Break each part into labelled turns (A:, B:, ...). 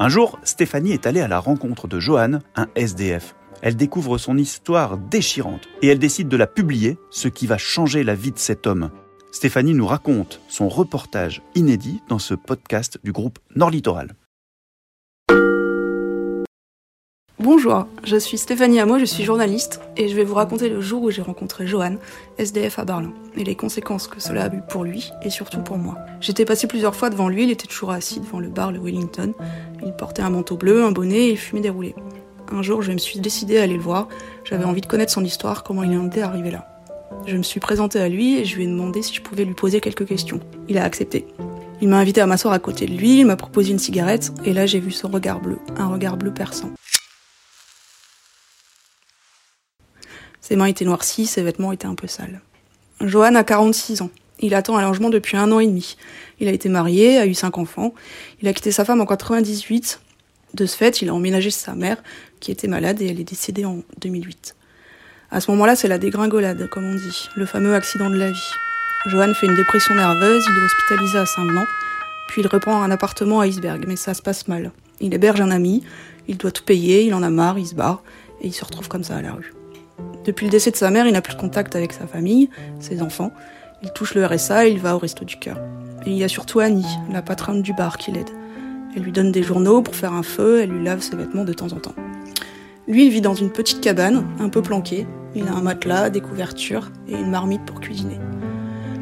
A: Un jour, Stéphanie est allée à la rencontre de Johan, un SDF. Elle découvre son histoire déchirante et elle décide de la publier, ce qui va changer la vie de cet homme. Stéphanie nous raconte son reportage inédit dans ce podcast du groupe Nord Littoral.
B: Bonjour, je suis Stéphanie Amo, je suis journaliste et je vais vous raconter le jour où j'ai rencontré Johan, SDF à Berlin, et les conséquences que cela a eu pour lui et surtout pour moi. J'étais passé plusieurs fois devant lui, il était toujours assis devant le bar le Wellington. Il portait un manteau bleu, un bonnet et fumait des roulés. Un jour, je me suis décidée à aller le voir, j'avais envie de connaître son histoire, comment il en était arrivé là. Je me suis présentée à lui et je lui ai demandé si je pouvais lui poser quelques questions. Il a accepté. Il m'a invité à m'asseoir à côté de lui, il m'a proposé une cigarette, et là j'ai vu son regard bleu, un regard bleu perçant. Ses mains étaient noircies, ses vêtements étaient un peu sales. Johan a 46 ans. Il attend un logement depuis un an et demi. Il a été marié, a eu cinq enfants. Il a quitté sa femme en 98. De ce fait, il a emménagé sa mère, qui était malade et elle est décédée en 2008. À ce moment-là, c'est la dégringolade, comme on dit, le fameux accident de la vie. Johan fait une dépression nerveuse, il est hospitalisé à Saint-Blanc, puis il reprend un appartement à Iceberg, mais ça se passe mal. Il héberge un ami, il doit tout payer, il en a marre, il se barre, et il se retrouve comme ça à la rue. Depuis le décès de sa mère, il n'a plus de contact avec sa famille, ses enfants. Il touche le RSA et il va au resto du cœur. Et il y a surtout Annie, la patronne du bar, qui l'aide. Elle lui donne des journaux pour faire un feu, elle lui lave ses vêtements de temps en temps. Lui, il vit dans une petite cabane, un peu planquée. Il a un matelas, des couvertures et une marmite pour cuisiner.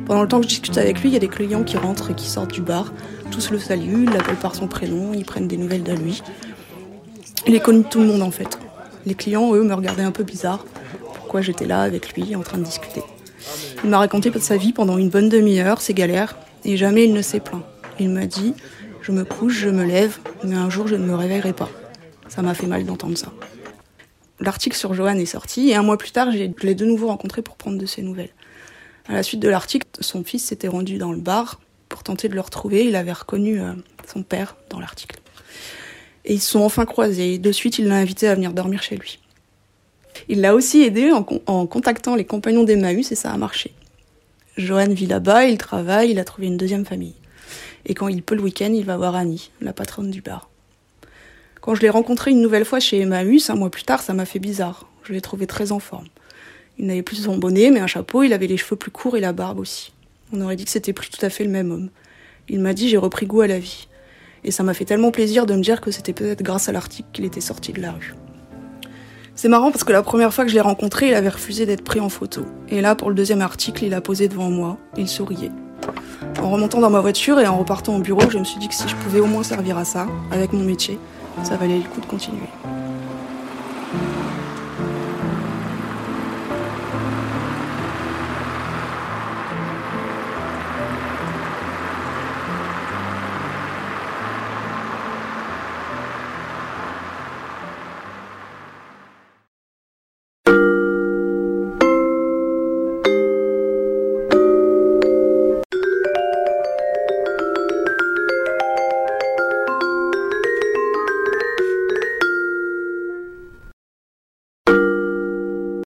B: Pendant le temps que je discute avec lui, il y a des clients qui rentrent et qui sortent du bar. Tous le saluent, l'appellent par son prénom, ils prennent des nouvelles de lui. Il est connu de tout le monde en fait. Les clients, eux, me regardaient un peu bizarre j'étais là avec lui en train de discuter. Il m'a raconté sa vie pendant une bonne demi-heure, ses galères, et jamais il ne s'est plaint. Il m'a dit Je me couche, je me lève, mais un jour je ne me réveillerai pas. Ça m'a fait mal d'entendre ça. L'article sur Johan est sorti, et un mois plus tard, je l'ai de nouveau rencontré pour prendre de ses nouvelles. À la suite de l'article, son fils s'était rendu dans le bar pour tenter de le retrouver. Il avait reconnu euh, son père dans l'article. Et ils se sont enfin croisés. De suite, il l'a invité à venir dormir chez lui. Il l'a aussi aidé en, contactant les compagnons d'Emmaüs et ça a marché. Johan vit là-bas, il travaille, il a trouvé une deuxième famille. Et quand il peut le week-end, il va voir Annie, la patronne du bar. Quand je l'ai rencontré une nouvelle fois chez Emmaüs, un mois plus tard, ça m'a fait bizarre. Je l'ai trouvé très en forme. Il n'avait plus son bonnet, mais un chapeau, il avait les cheveux plus courts et la barbe aussi. On aurait dit que c'était plus tout à fait le même homme. Il m'a dit j'ai repris goût à la vie. Et ça m'a fait tellement plaisir de me dire que c'était peut-être grâce à l'article qu'il était sorti de la rue. C'est marrant parce que la première fois que je l'ai rencontré, il avait refusé d'être pris en photo. Et là, pour le deuxième article, il a posé devant moi, il souriait. En remontant dans ma voiture et en repartant au bureau, je me suis dit que si je pouvais au moins servir à ça, avec mon métier, ça valait le coup de continuer.